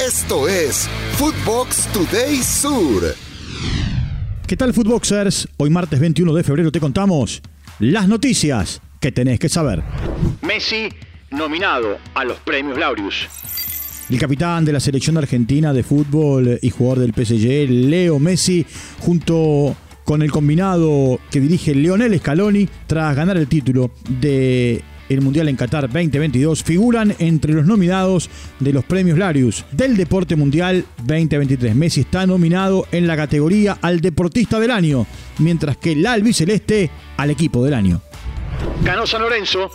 Esto es Footbox Today Sur. ¿Qué tal, Footboxers? Hoy martes 21 de febrero te contamos las noticias que tenés que saber. Messi nominado a los premios Laureus. El capitán de la selección argentina de fútbol y jugador del PSG, Leo Messi, junto con el combinado que dirige Leonel Scaloni, tras ganar el título de el Mundial en Qatar 2022, figuran entre los nominados de los premios Larius del Deporte Mundial 2023. Messi está nominado en la categoría al Deportista del Año, mientras que el albiceleste al Equipo del Año. Ganó San Lorenzo.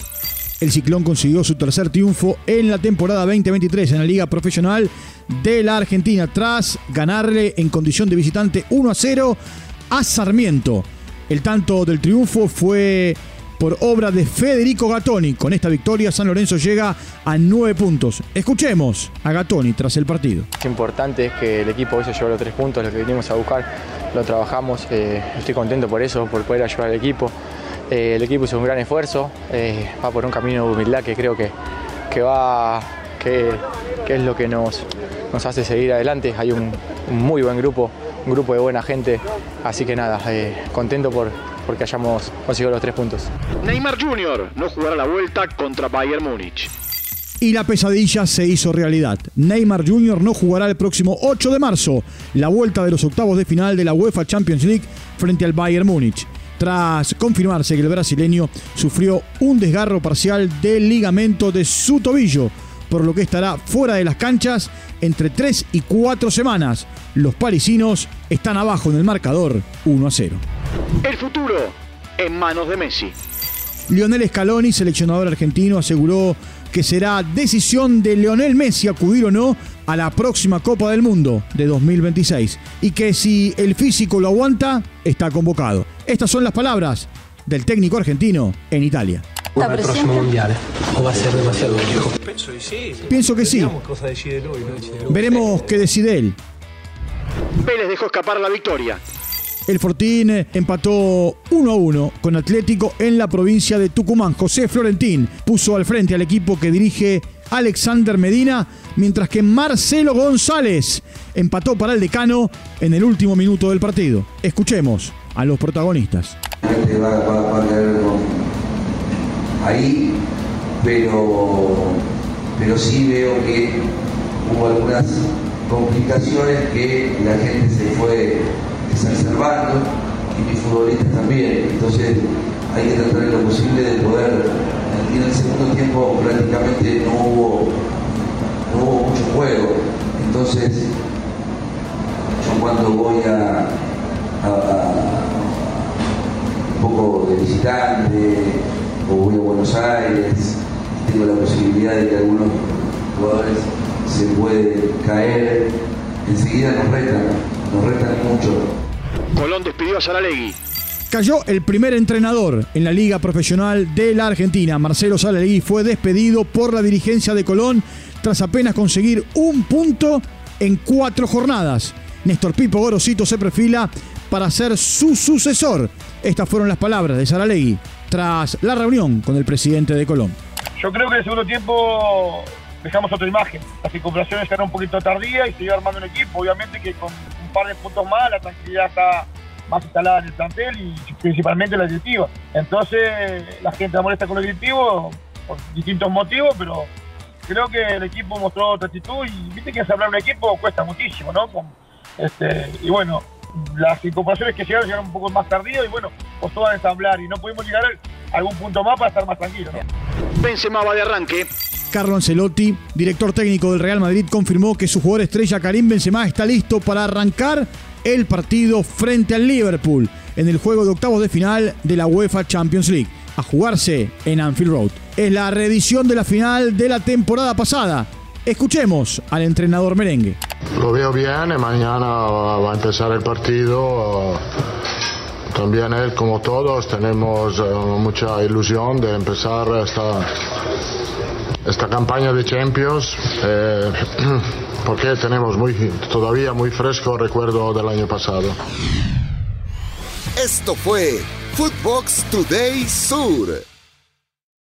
El Ciclón consiguió su tercer triunfo en la temporada 2023 en la Liga Profesional de la Argentina, tras ganarle en condición de visitante 1 a 0 a Sarmiento. El tanto del triunfo fue por obra de Federico Gattoni. Con esta victoria, San Lorenzo llega a nueve puntos. Escuchemos a Gattoni tras el partido. Es importante que el equipo hoy se llevó los tres puntos, lo que vinimos a buscar, lo trabajamos. eh, estoy contento por eso, por poder ayudar al equipo. Eh, el equipo hizo un gran esfuerzo, eh, va por un camino de humildad que creo que, que va, que, es lo que nos, hace seguir adelante. Hay un, muy buen grupo, un grupo de buena gente, así que nada, contento por, porque hayamos conseguido los tres puntos. Neymar Jr. no jugará la vuelta contra Bayern Múnich. Y la pesadilla se hizo realidad. Neymar Jr. no jugará el próximo 8 de marzo la vuelta de los octavos de final de la UEFA Champions League frente al Bayern Múnich. Tras confirmarse que el brasileño sufrió un desgarro parcial del ligamento de su tobillo, por lo que estará fuera de las canchas entre 3 y 4 semanas. Los parisinos están abajo en el marcador 1 a 0. El futuro en manos de Messi. Lionel Scaloni, seleccionador argentino, aseguró que será decisión de Lionel Messi acudir o no a la próxima Copa del Mundo de 2026 y que si el físico lo aguanta, está convocado. Estas son las palabras del técnico argentino en Italia. Para el próximo mundial, o va a ser demasiado viejo. Pienso que sí. Veremos qué decide él. Vélez dejó escapar la victoria. El Fortín empató 1 a 1 con Atlético en la provincia de Tucumán. José Florentín puso al frente al equipo que dirige Alexander Medina, mientras que Marcelo González empató para el decano en el último minuto del partido. Escuchemos a los protagonistas. Gente va, a ahí, pero, pero sí veo que hubo algunas complicaciones que la gente se fue exacerbando y mis futbolistas también. Entonces hay que tratar en lo posible de poder. En el segundo tiempo prácticamente no hubo, no hubo mucho juego. Entonces yo cuando voy a- a- a un poco de visitante o voy a Buenos Aires, tengo la posibilidad de que algunos jugadores se pueden caer, enseguida nos retan, nos retan mucho. Colón despidió a Saralegui. Cayó el primer entrenador en la Liga Profesional de la Argentina. Marcelo Saralegui fue despedido por la dirigencia de Colón tras apenas conseguir un punto en cuatro jornadas. Néstor Pipo Gorosito se perfila para ser su sucesor. Estas fueron las palabras de Saralegui tras la reunión con el presidente de Colón. Yo creo que en el segundo tiempo dejamos otra imagen. Las incorporaciones eran un poquito tardías y se iba armando un equipo. Obviamente que con par de puntos más la tranquilidad está más instalada en el plantel y principalmente la directiva. Entonces la gente molesta con el directivo por distintos motivos, pero creo que el equipo mostró otra actitud y viste que hablar un equipo cuesta muchísimo, ¿no? Este, y bueno, las incorporaciones que llegaron llegaron un poco más tardío y bueno, costó ensamblar y no pudimos llegar a algún punto más para estar más tranquilos, ¿no? Benzema va de arranque. Carlo Ancelotti, director técnico del Real Madrid, confirmó que su jugador estrella Karim Benzema está listo para arrancar el partido frente al Liverpool en el juego de octavos de final de la UEFA Champions League, a jugarse en Anfield Road. Es la reedición de la final de la temporada pasada. Escuchemos al entrenador merengue. Lo veo bien mañana va a empezar el partido. También él, como todos, tenemos eh, mucha ilusión de empezar esta, esta campaña de Champions, eh, porque tenemos muy, todavía muy fresco recuerdo del año pasado. Esto fue Footbox Today Sur.